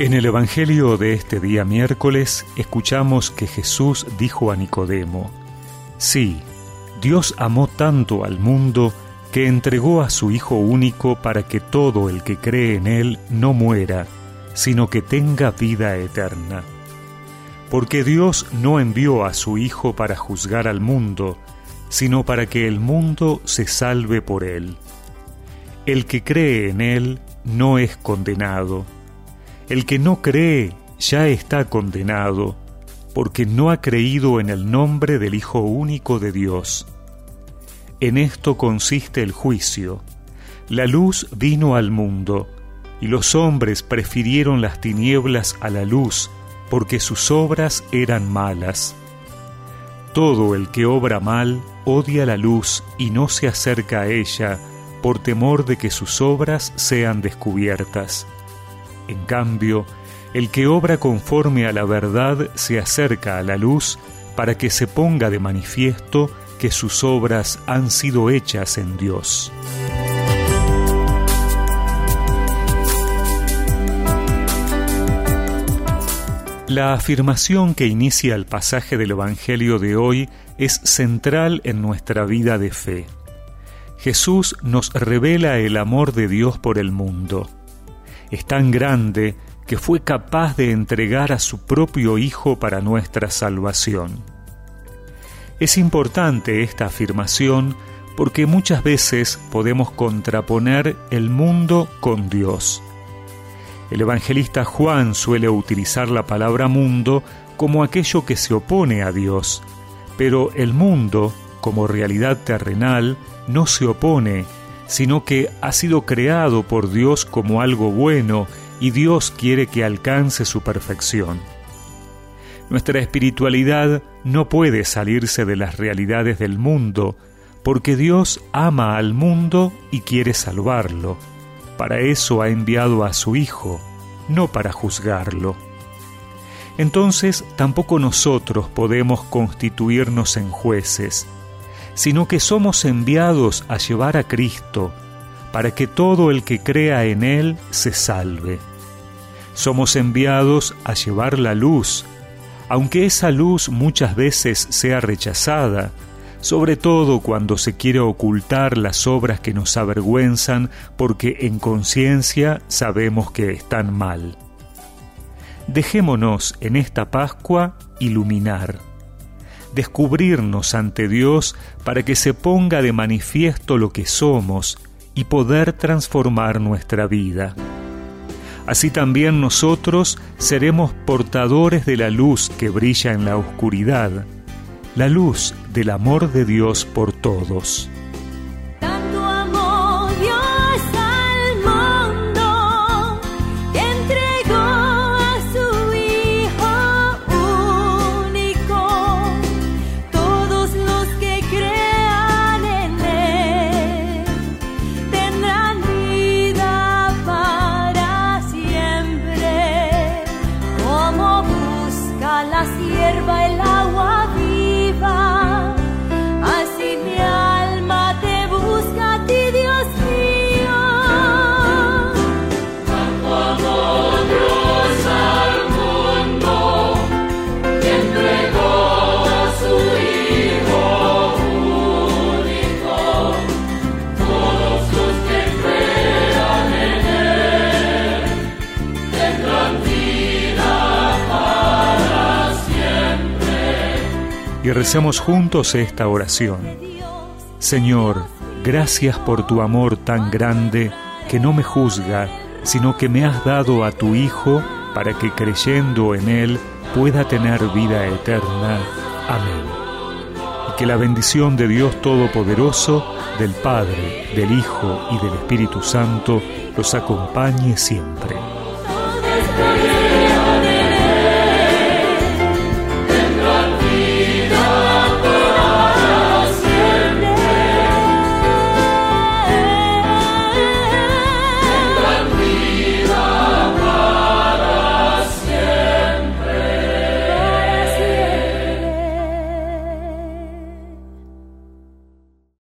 En el Evangelio de este día miércoles escuchamos que Jesús dijo a Nicodemo, Sí, Dios amó tanto al mundo que entregó a su Hijo único para que todo el que cree en Él no muera, sino que tenga vida eterna. Porque Dios no envió a su Hijo para juzgar al mundo, sino para que el mundo se salve por Él. El que cree en Él no es condenado el que no cree ya está condenado, porque no ha creído en el nombre del Hijo único de Dios. En esto consiste el juicio. La luz vino al mundo, y los hombres prefirieron las tinieblas a la luz, porque sus obras eran malas. Todo el que obra mal odia la luz y no se acerca a ella, por temor de que sus obras sean descubiertas. En cambio, el que obra conforme a la verdad se acerca a la luz para que se ponga de manifiesto que sus obras han sido hechas en Dios. La afirmación que inicia el pasaje del Evangelio de hoy es central en nuestra vida de fe. Jesús nos revela el amor de Dios por el mundo es tan grande que fue capaz de entregar a su propio Hijo para nuestra salvación. Es importante esta afirmación porque muchas veces podemos contraponer el mundo con Dios. El evangelista Juan suele utilizar la palabra mundo como aquello que se opone a Dios, pero el mundo, como realidad terrenal, no se opone sino que ha sido creado por Dios como algo bueno y Dios quiere que alcance su perfección. Nuestra espiritualidad no puede salirse de las realidades del mundo, porque Dios ama al mundo y quiere salvarlo. Para eso ha enviado a su Hijo, no para juzgarlo. Entonces tampoco nosotros podemos constituirnos en jueces, sino que somos enviados a llevar a Cristo para que todo el que crea en Él se salve. Somos enviados a llevar la luz, aunque esa luz muchas veces sea rechazada, sobre todo cuando se quiere ocultar las obras que nos avergüenzan porque en conciencia sabemos que están mal. Dejémonos en esta Pascua iluminar descubrirnos ante Dios para que se ponga de manifiesto lo que somos y poder transformar nuestra vida. Así también nosotros seremos portadores de la luz que brilla en la oscuridad, la luz del amor de Dios por todos. Y recemos juntos esta oración. Señor, gracias por tu amor tan grande que no me juzga, sino que me has dado a tu Hijo para que creyendo en Él pueda tener vida eterna. Amén. Y que la bendición de Dios Todopoderoso, del Padre, del Hijo y del Espíritu Santo los acompañe siempre.